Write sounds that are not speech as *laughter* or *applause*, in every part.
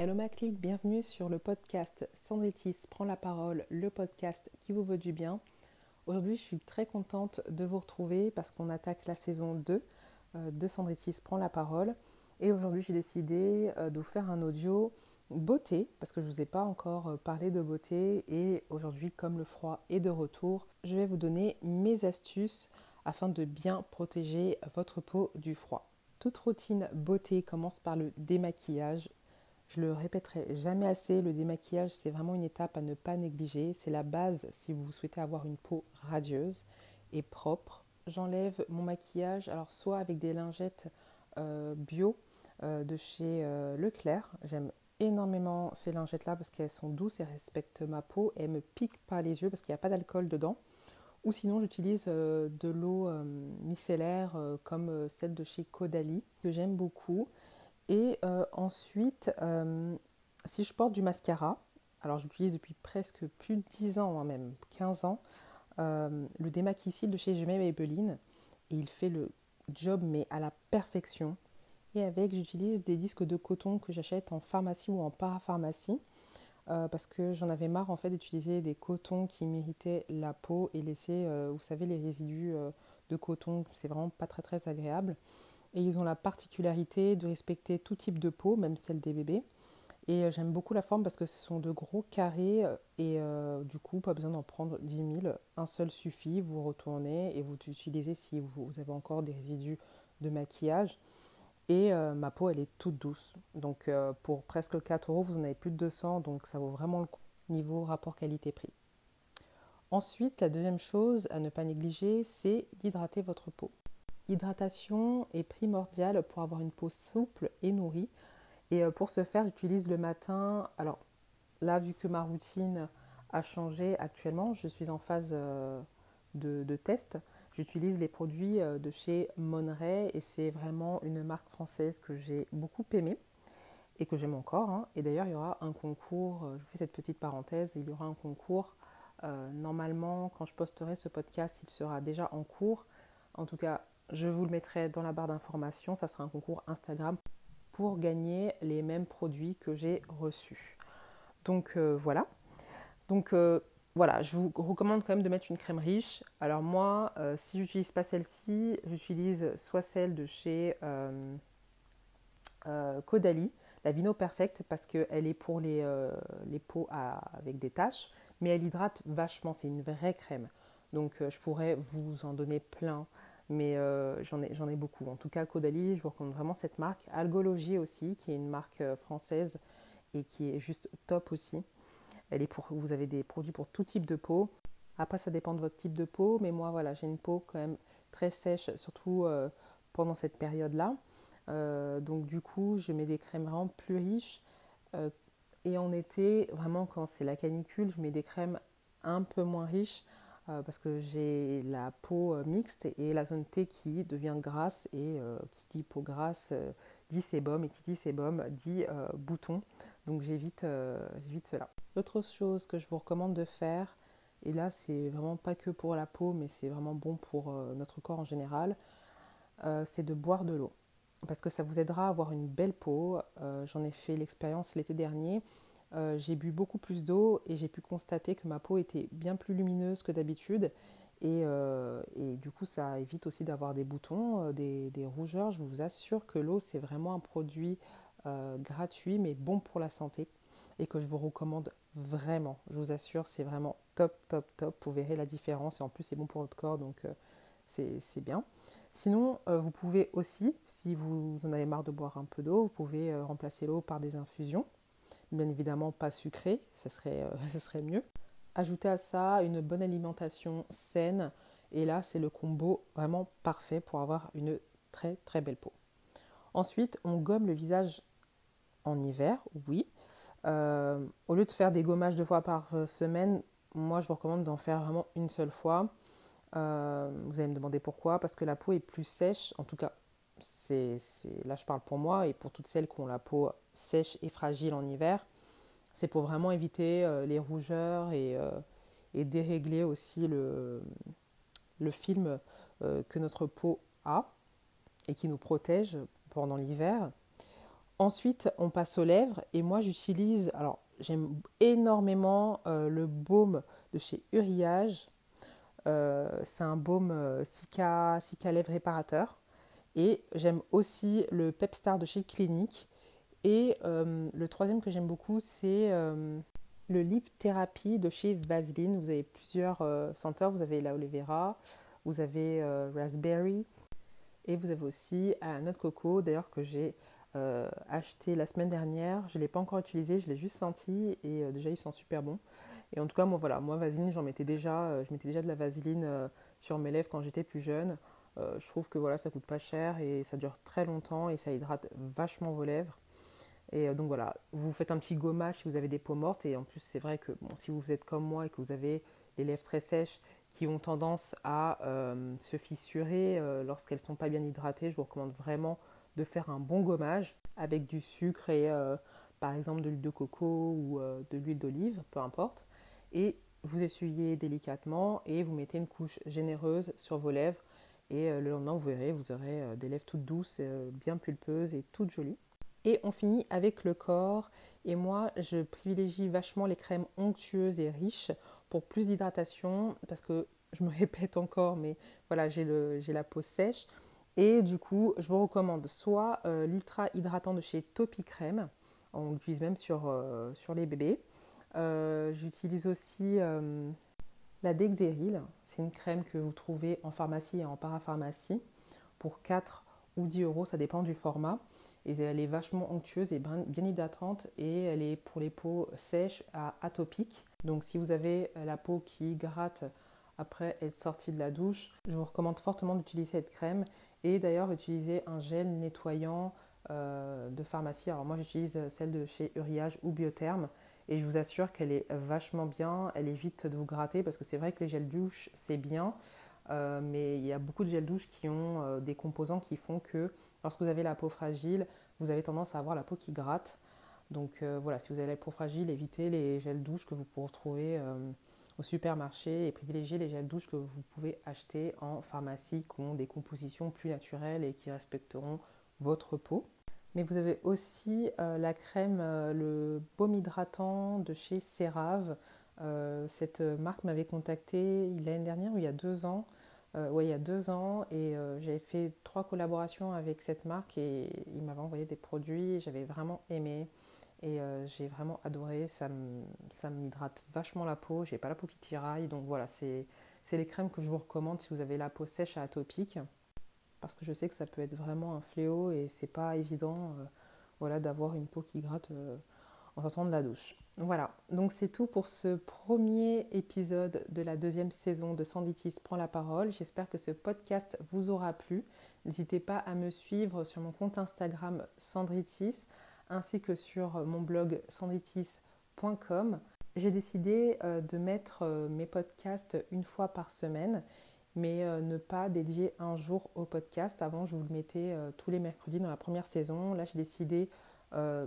Hello ma clique, bienvenue sur le podcast Sandritis prend la parole, le podcast qui vous veut du bien. Aujourd'hui, je suis très contente de vous retrouver parce qu'on attaque la saison 2 euh, de Sandritis prend la parole. Et aujourd'hui, j'ai décidé euh, de vous faire un audio beauté parce que je ne vous ai pas encore euh, parlé de beauté. Et aujourd'hui, comme le froid est de retour, je vais vous donner mes astuces afin de bien protéger votre peau du froid. Toute routine beauté commence par le démaquillage. Je le répéterai jamais assez, le démaquillage, c'est vraiment une étape à ne pas négliger. C'est la base si vous souhaitez avoir une peau radieuse et propre. J'enlève mon maquillage, alors soit avec des lingettes euh, bio euh, de chez euh, Leclerc. J'aime énormément ces lingettes-là parce qu'elles sont douces et respectent ma peau et elles ne me piquent pas les yeux parce qu'il n'y a pas d'alcool dedans. Ou sinon, j'utilise de l'eau micellaire comme celle de chez Caudalie que j'aime beaucoup. Et euh, ensuite, euh, si je porte du mascara, alors j'utilise depuis presque plus de 10 ans, même 15 ans, euh, le démaquicile de chez Gemay Maybelline. Et il fait le job, mais à la perfection. Et avec, j'utilise des disques de coton que j'achète en pharmacie ou en parapharmacie. parce que j'en avais marre en fait d'utiliser des cotons qui méritaient la peau et laisser, vous savez, les résidus de coton, c'est vraiment pas très très agréable. Et ils ont la particularité de respecter tout type de peau, même celle des bébés. Et euh, j'aime beaucoup la forme parce que ce sont de gros carrés euh, et euh, du coup, pas besoin d'en prendre 10 000. Un seul suffit, vous retournez et vous utilisez si vous, avez encore des résidus de maquillage. Et ma peau, elle est toute douce. Donc pour presque 4 euros, vous en avez plus de 200, donc ça vaut vraiment le coup niveau rapport qualité-prix. Ensuite, la deuxième chose à ne pas négliger, c'est d'hydrater votre peau. L'hydratation est primordiale pour avoir une peau souple et nourrie. Et euh, pour ce faire, j'utilise le matin. Alors là, vu que ma routine a changé actuellement, je suis en phase euh, de, test. J'utilise les produits euh, de chez Monray et c'est vraiment une marque française que j'ai beaucoup aimée et que j'aime encore. Hein. Et d'ailleurs, il y aura un concours, je fais cette petite parenthèse, il y aura un concours. normalement, quand je posterai ce podcast, il sera déjà en cours. En tout cas, je vous le mettrai dans la barre d'informations. Ça sera un concours Instagram pour gagner les mêmes produits que j'ai reçus. Donc euh, voilà. Donc euh, voilà, je vous recommande quand même de mettre une crème riche. Alors moi, euh, si j'utilise pas celle-ci, j'utilise soit celle de chez Caudalie, la Vino Perfect, parce qu'elle est pour les, les peaux avec des taches, mais elle hydrate vachement. C'est une vraie crème. Donc je pourrais vous en donner plein mais euh, j'en ai, ai, beaucoup. En tout cas, Caudalie, je vous recommande vraiment cette marque. Algologie aussi, qui est une marque euh, française et qui est juste top aussi. Elle est pour, vous avez des produits pour tout type de peau. Après, ça dépend de votre type de peau, mais moi, voilà, j'ai une peau quand même très sèche, surtout euh, pendant cette période-là. donc, du coup, je mets des crèmes vraiment plus riches. et en été, vraiment, quand c'est la canicule, je mets des crèmes un peu moins riches parce que j'ai la peau euh, mixte et la zone T qui devient grasse et euh, qui dit peau grasse dit sébum et qui dit sébum dit bouton. Donc j'évite cela. L'autre chose que je vous recommande de faire, et là c'est vraiment pas que pour la peau mais c'est vraiment bon pour notre corps en général, c'est de boire de l'eau. Parce que ça vous aidera à avoir une belle peau. J'en ai fait l'expérience l'été dernier. Euh, j'ai bu beaucoup plus d'eau et j'ai pu constater que ma peau était bien plus lumineuse que d'habitude. Et, euh, du coup, ça évite aussi d'avoir des boutons, euh, des, rougeurs. Je vous assure que l'eau, c'est vraiment un produit gratuit, mais bon pour la santé et que je vous recommande vraiment. Je vous assure, c'est vraiment top, top, top. Vous verrez la différence et en plus, c'est bon pour votre corps, donc c'est bien. Sinon, vous pouvez aussi, si vous en avez marre de boire un peu d'eau, vous pouvez remplacer l'eau par des infusions bien évidemment pas sucré, ce serait, euh, *laughs* serait mieux. Ajouter à ça une bonne alimentation saine, et là c'est le combo vraiment parfait pour avoir une très très belle peau. Ensuite, on gomme le visage en hiver, oui. Euh, au lieu de faire des gommages deux fois par euh, semaine, moi je vous recommande d'en faire vraiment une seule fois. vous allez me demander pourquoi, parce que la peau est plus sèche, en tout cas c'est, là je parle pour moi et pour toutes celles qui ont la peau sèche et fragile en hiver, c'est pour vraiment éviter euh, les rougeurs et, euh, et, dérégler aussi le, le film euh, que notre peau a et qui nous protège pendant l'hiver. Ensuite, on passe aux lèvres et moi j'utilise, alors j'aime énormément le baume de chez Uriage. c'est un baume Sika, Sika lèvres réparateur. Et j'aime aussi le Pepstar de chez Clinique. Et le troisième que j'aime beaucoup, c'est le Lip Therapy de chez Vaseline. Vous avez plusieurs euh, senteurs. Vous avez la Vera, vous avez euh, Raspberry et vous avez aussi un de coco d'ailleurs que j'ai euh, acheté la semaine dernière. Je ne l'ai pas encore utilisé, je l'ai juste senti et déjà il sent super bon. Et en tout cas, moi voilà, moi Vaseline, j'en mettais déjà, je mettais déjà de la Vaseline sur mes lèvres quand j'étais plus jeune. je trouve que voilà, ça coûte pas cher et ça dure très longtemps et ça hydrate vachement vos lèvres. Et euh, donc voilà, vous faites un petit gommage si vous avez des peaux mortes. Et en plus, c'est vrai que bon, si vous êtes comme moi et que vous avez les lèvres très sèches qui ont tendance à euh, se fissurer euh, lorsqu'elles ne sont pas bien hydratées, je vous recommande vraiment de faire un bon gommage avec du sucre et par exemple de l'huile de coco ou de l'huile d'olive, peu importe. Et vous essuyez délicatement et vous mettez une couche généreuse sur vos lèvres. Et le lendemain, vous verrez, vous aurez des lèvres toutes douces, bien pulpeuses et toutes jolies. Et on finit avec le corps. Et moi, je privilégie vachement les crèmes onctueuses et riches pour plus d'hydratation parce que je me *laughs* répète encore, mais voilà, j'ai la peau sèche. Et du coup, je vous recommande soit euh, l'ultra hydratant de chez Topi Crème, on l'utilise même sur, euh, sur les bébés. Euh, j'utilise aussi la Dexeril, c'est une crème que vous trouvez en pharmacie et en parapharmacie pour 4 ou 10 euros, ça dépend du format. Et elle est vachement onctueuse et bien hydratante et elle est pour les peaux sèches à atopiques. Donc si vous avez la peau qui gratte après être sortie de la douche, je vous recommande fortement d'utiliser cette crème et d'ailleurs utiliser un gel nettoyant euh, de pharmacie. Alors moi j'utilise celle de chez Uriage ou Biotherme et je vous assure qu'elle est vachement bien, elle évite de vous gratter parce que c'est vrai que les gels douche c'est bien, euh, mais il y a beaucoup de gels douche qui ont euh, des composants qui font que Lorsque vous avez la peau fragile, vous avez tendance à avoir la peau qui gratte. Donc euh, voilà, si vous avez la peau fragile, évitez les gels douches que vous pouvez retrouver au supermarché et privilégiez les gels douches que vous pouvez acheter en pharmacie qui ont des compositions plus naturelles et qui respecteront votre peau. Mais vous avez aussi la crème, le baume hydratant de chez CeraVe. Cette marque m'avait contacté l'année dernière ou il y a deux ans. Euh, ouais, il y a deux ans. Et euh, j'avais fait trois collaborations avec cette marque et ils m'avaient envoyé des produits, j'avais vraiment aimé. Et euh, j'ai vraiment adoré, ça m'hydrate vachement la peau, j'ai pas la peau qui tiraille. Donc voilà, c'est les crèmes que je vous recommande si vous avez la peau sèche à atopique parce que je sais que ça peut être vraiment un fléau et c'est pas évident voilà, d'avoir une peau qui gratte en sortant de la douche. Voilà, donc c'est tout pour ce premier épisode de la deuxième saison de Sanditis prend la parole. J'espère que ce podcast vous aura plu. N'hésitez pas à me suivre sur mon compte Instagram Sandritis ainsi que sur mon blog sandritis.com. J'ai décidé euh, de mettre euh, mes podcasts une fois par semaine, mais euh, ne pas dédier un jour au podcast. Avant, je vous le mettais tous les mercredis dans la première saison. Là, j'ai décidé euh,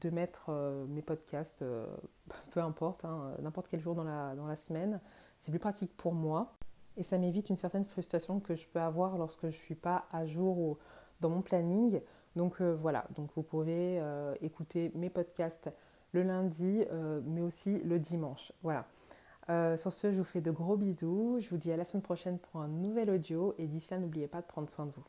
de mettre euh, mes podcasts, euh, *laughs* peu importe, hein, n'importe quel jour dans la, dans la semaine. C'est plus pratique pour moi et ça m'évite une certaine frustration que je peux avoir lorsque je ne suis pas à jour ou dans mon planning. Donc voilà, donc vous pouvez écouter mes podcasts le lundi, mais aussi le dimanche. Voilà. sur ce, je vous fais de gros bisous. Je vous dis à la semaine prochaine pour un nouvel audio et d'ici là, n'oubliez pas de prendre soin de vous.